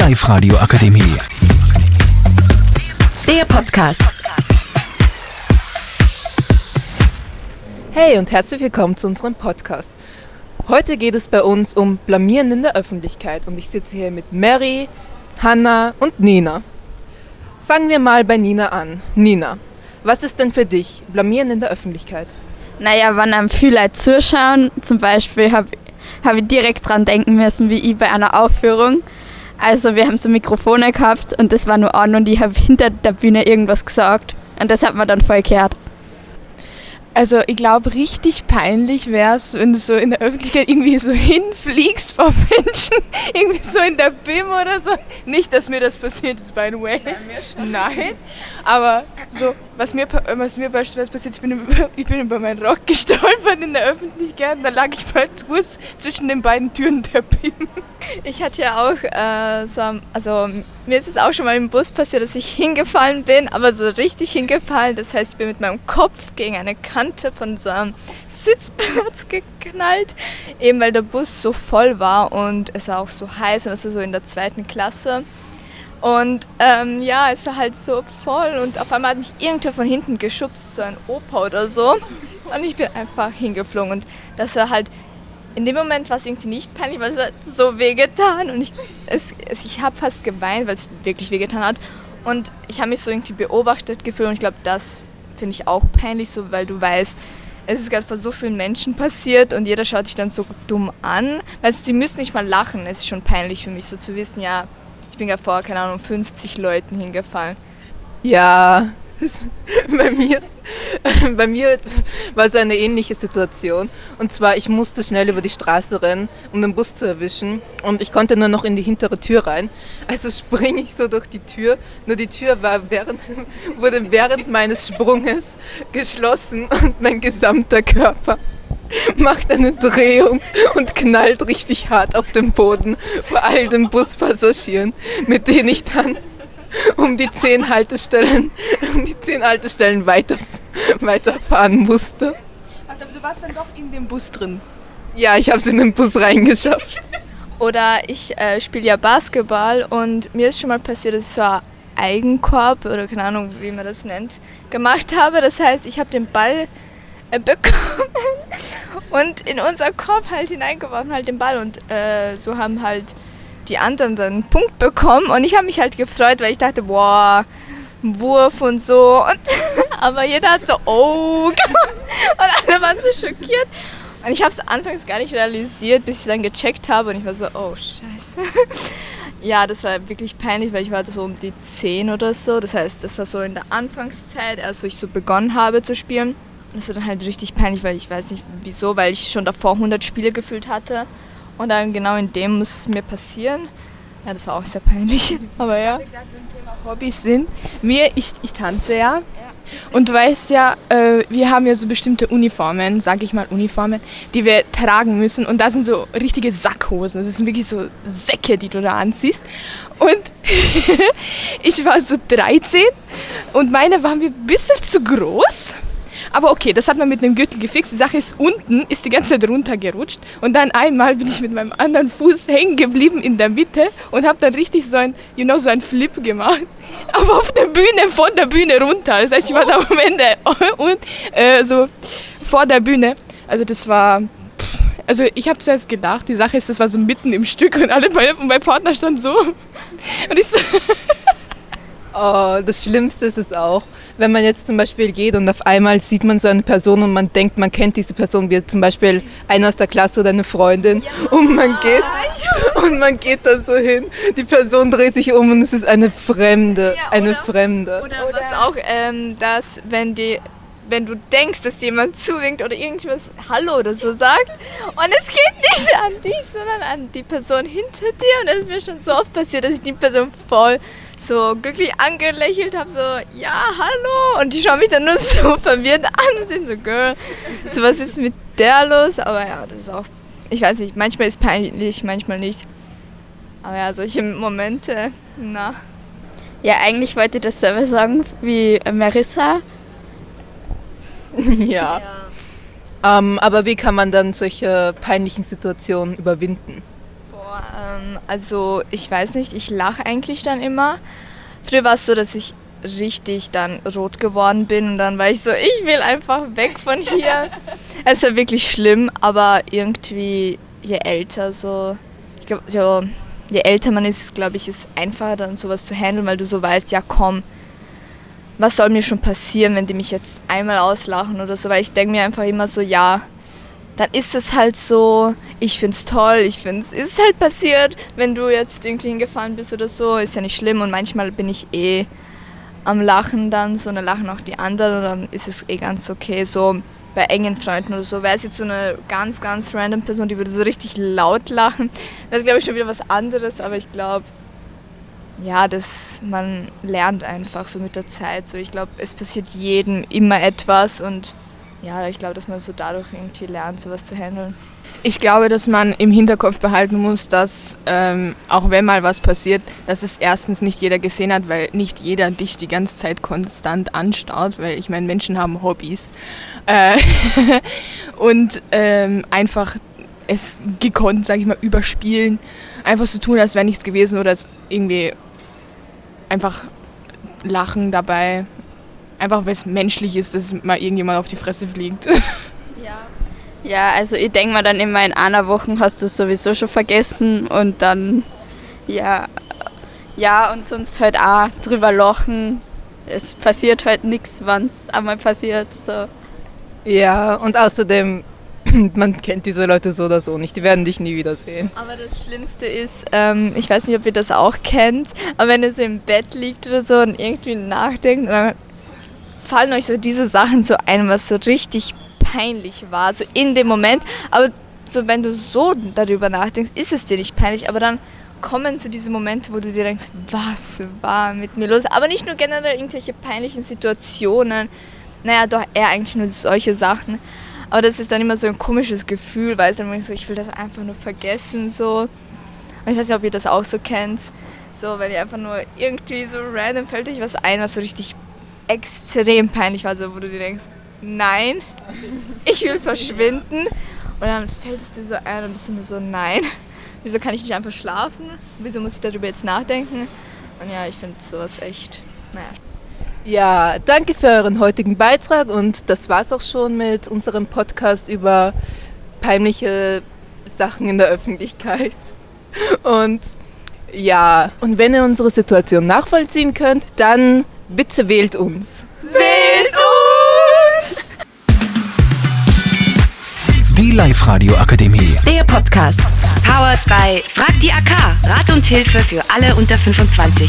Live Radio Akademie. Der Podcast. Hey und herzlich willkommen zu unserem Podcast. Heute geht es bei uns um Blamieren in der Öffentlichkeit und ich sitze hier mit Mary, Hanna und Nina. Fangen wir mal bei Nina an. Nina, was ist denn für dich Blamieren in der Öffentlichkeit? Naja, wenn einem viele Leute zuschauen, zum Beispiel habe hab ich direkt dran denken müssen, wie ich bei einer Aufführung. Also wir haben so Mikrofone gehabt und das war nur an und ich habe hinter der Bühne irgendwas gesagt und das hat man dann voll gehört. Also ich glaube, richtig peinlich wäre es, wenn du so in der Öffentlichkeit irgendwie so hinfliegst vor Menschen, irgendwie so in der BIM oder so. Nicht, dass mir das passiert ist, by the way. Nein, Nein. aber so, was mir, was mir beispielsweise passiert, ich bin, über, ich bin über meinen Rock gestolpert in der Öffentlichkeit und da lag ich bald kurz zwischen den beiden Türen der BIM. Ich hatte ja auch äh, so, also mir ist es auch schon mal im Bus passiert, dass ich hingefallen bin, aber so richtig hingefallen. Das heißt, ich bin mit meinem Kopf gegen eine Kante von so einem Sitzplatz geknallt, eben weil der Bus so voll war und es war auch so heiß und das war so in der zweiten Klasse. Und ähm, ja, es war halt so voll und auf einmal hat mich irgendwer von hinten geschubst, so ein Opa oder so. Und ich bin einfach hingeflogen und das war halt in dem Moment war es irgendwie nicht peinlich, weil es hat so wehgetan und ich, es, es, ich habe fast geweint, weil es wirklich wehgetan hat. Und ich habe mich so irgendwie beobachtet gefühlt und ich glaube, das finde ich auch peinlich, so weil du weißt, es ist gerade vor so vielen Menschen passiert und jeder schaut dich dann so dumm an. Weißt du, sie müssen nicht mal lachen. Es ist schon peinlich für mich, so zu wissen, ja, ich bin gerade vor, keine Ahnung, 50 Leuten hingefallen. Ja, bei mir, bei mir war es eine ähnliche Situation. Und zwar, ich musste schnell über die Straße rennen, um den Bus zu erwischen. Und ich konnte nur noch in die hintere Tür rein. Also springe ich so durch die Tür. Nur die Tür war während, wurde während meines Sprunges geschlossen und mein gesamter Körper macht eine Drehung und knallt richtig hart auf den Boden vor all den Buspassagieren, mit denen ich dann um die zehn Haltestellen, um die zehn Haltestellen weiter, weiterfahren musste. Aber du warst dann doch in dem Bus drin. Ja, ich habe es in den Bus reingeschafft. Oder ich äh, spiele ja Basketball und mir ist schon mal passiert, dass ich so einen Eigenkorb oder keine Ahnung, wie man das nennt, gemacht habe. Das heißt, ich habe den Ball äh, bekommen und in unser Korb halt hineingeworfen, halt den Ball. Und äh, so haben halt die anderen dann einen Punkt bekommen und ich habe mich halt gefreut, weil ich dachte, boah, Wurf und so. Und aber jeder hat so, oh, und alle waren so schockiert. Und ich habe es anfangs gar nicht realisiert, bis ich dann gecheckt habe und ich war so, oh, scheiße. Ja, das war wirklich peinlich, weil ich war so um die 10 oder so. Das heißt, das war so in der Anfangszeit, als ich so begonnen habe zu spielen. Das war dann halt richtig peinlich, weil ich weiß nicht wieso, weil ich schon davor 100 Spiele gefühlt hatte. Und dann genau in dem muss es mir passieren. Ja, das war auch sehr peinlich. Aber ja. Thema Hobbys sind. Mir, ich, ich tanze ja. Und du weißt ja, äh, wir haben ja so bestimmte Uniformen, sage ich mal Uniformen, die wir tragen müssen. Und da sind so richtige Sackhosen. Das sind wirklich so Säcke, die du da anziehst. Und ich war so 13 und meine waren mir ein bisschen zu groß. Aber okay, das hat man mit einem Gürtel gefixt. Die Sache ist, unten ist die ganze Zeit runtergerutscht. Und dann einmal bin ich mit meinem anderen Fuß hängen geblieben in der Mitte und habe dann richtig so ein, you know, so ein Flip gemacht. Aber auf der Bühne, von der Bühne runter. Das heißt, ich war da am Ende und äh, so vor der Bühne. Also das war also ich habe zuerst gedacht, die Sache ist, das war so mitten im Stück und alle meine, und mein Partner stand so. Und ich so. Oh, das Schlimmste ist es auch, wenn man jetzt zum Beispiel geht und auf einmal sieht man so eine Person und man denkt, man kennt diese Person, wie zum Beispiel einer aus der Klasse oder eine Freundin ja. und man geht und man geht da so hin, die Person dreht sich um und es ist eine Fremde, ja, eine Fremde. Oder, oder was auch, ähm, dass wenn die wenn du denkst, dass jemand zuwinkt oder irgendwas Hallo oder so sagt und es geht nicht an dich, sondern an die Person hinter dir und das ist mir schon so oft passiert, dass ich die Person voll so glücklich angelächelt habe, so, ja, hallo. Und die schauen mich dann nur so verwirrt an und sind so, Girl, so was ist mit der los? Aber ja, das ist auch, ich weiß nicht, manchmal ist es peinlich, manchmal nicht. Aber ja, solche Momente, na. Ja, eigentlich wollte ich das selber sagen wie Marissa. ja. ja. Ähm, aber wie kann man dann solche peinlichen Situationen überwinden? Ähm, also ich weiß nicht, ich lache eigentlich dann immer. Früher war es so, dass ich richtig dann rot geworden bin und dann war ich so, ich will einfach weg von hier. es ist ja wirklich schlimm, aber irgendwie je älter so, ich glaube, so, je älter man ist, glaube ich, ist einfacher dann sowas zu handeln, weil du so weißt, ja komm, was soll mir schon passieren, wenn die mich jetzt einmal auslachen oder so, weil ich denke mir einfach immer so, ja, dann ist es halt so, ich finde es toll, ich finde es ist halt passiert, wenn du jetzt irgendwie hingefallen bist oder so, ist ja nicht schlimm und manchmal bin ich eh am Lachen dann, so dann lachen auch die anderen und dann ist es eh ganz okay, so bei engen Freunden oder so. Wäre es jetzt so eine ganz, ganz random Person, die würde so richtig laut lachen, das ist glaube ich schon wieder was anderes, aber ich glaube, ja, das, man lernt einfach so mit der Zeit. So, ich glaube, es passiert jedem immer etwas und ja, ich glaube, dass man so dadurch irgendwie lernt, sowas zu handeln. Ich glaube, dass man im Hinterkopf behalten muss, dass ähm, auch wenn mal was passiert, dass es erstens nicht jeder gesehen hat, weil nicht jeder dich die ganze Zeit konstant anstarrt, weil ich meine, Menschen haben Hobbys. Äh und ähm, einfach es gekonnt, sage ich mal, überspielen, einfach so tun, als wäre nichts gewesen oder irgendwie einfach lachen dabei. Einfach weil es menschlich ist, dass mal irgendjemand auf die Fresse fliegt. Ja. Ja, also ich denke mir dann immer, in einer Woche hast du sowieso schon vergessen und dann, ja, ja, und sonst halt auch drüber lachen. Es passiert halt nichts, wenn es einmal passiert. So. Ja, und außerdem, man kennt diese Leute so oder so nicht, die werden dich nie wiedersehen. Aber das Schlimmste ist, ähm, ich weiß nicht, ob ihr das auch kennt, aber wenn ihr so im Bett liegt oder so und irgendwie nachdenkt, dann fallen euch so diese Sachen so ein, was so richtig peinlich war, so in dem Moment. Aber so, wenn du so darüber nachdenkst, ist es dir nicht peinlich, aber dann kommen zu diese Momente, wo du dir denkst, was war mit mir los? Aber nicht nur generell irgendwelche peinlichen Situationen, naja, doch eher eigentlich nur solche Sachen. Aber das ist dann immer so ein komisches Gefühl, weil es dann so, ich will das einfach nur vergessen, so. Und ich weiß nicht, ob ihr das auch so kennt. So, wenn ihr einfach nur irgendwie so random fällt euch was ein, was so richtig extrem peinlich war, so, wo du dir denkst, nein, ich will verschwinden. Und dann fällt es dir so ein und bist du nur so, nein, wieso kann ich nicht einfach schlafen? Wieso muss ich darüber jetzt nachdenken? Und ja, ich finde sowas echt, naja. Ja, danke für euren heutigen Beitrag und das war's auch schon mit unserem Podcast über peinliche Sachen in der Öffentlichkeit. Und ja, und wenn ihr unsere Situation nachvollziehen könnt, dann bitte wählt uns. Wählt uns! Die Live-Radio Akademie. Der Podcast. Powered by Frag die AK. Rat und Hilfe für alle unter 25.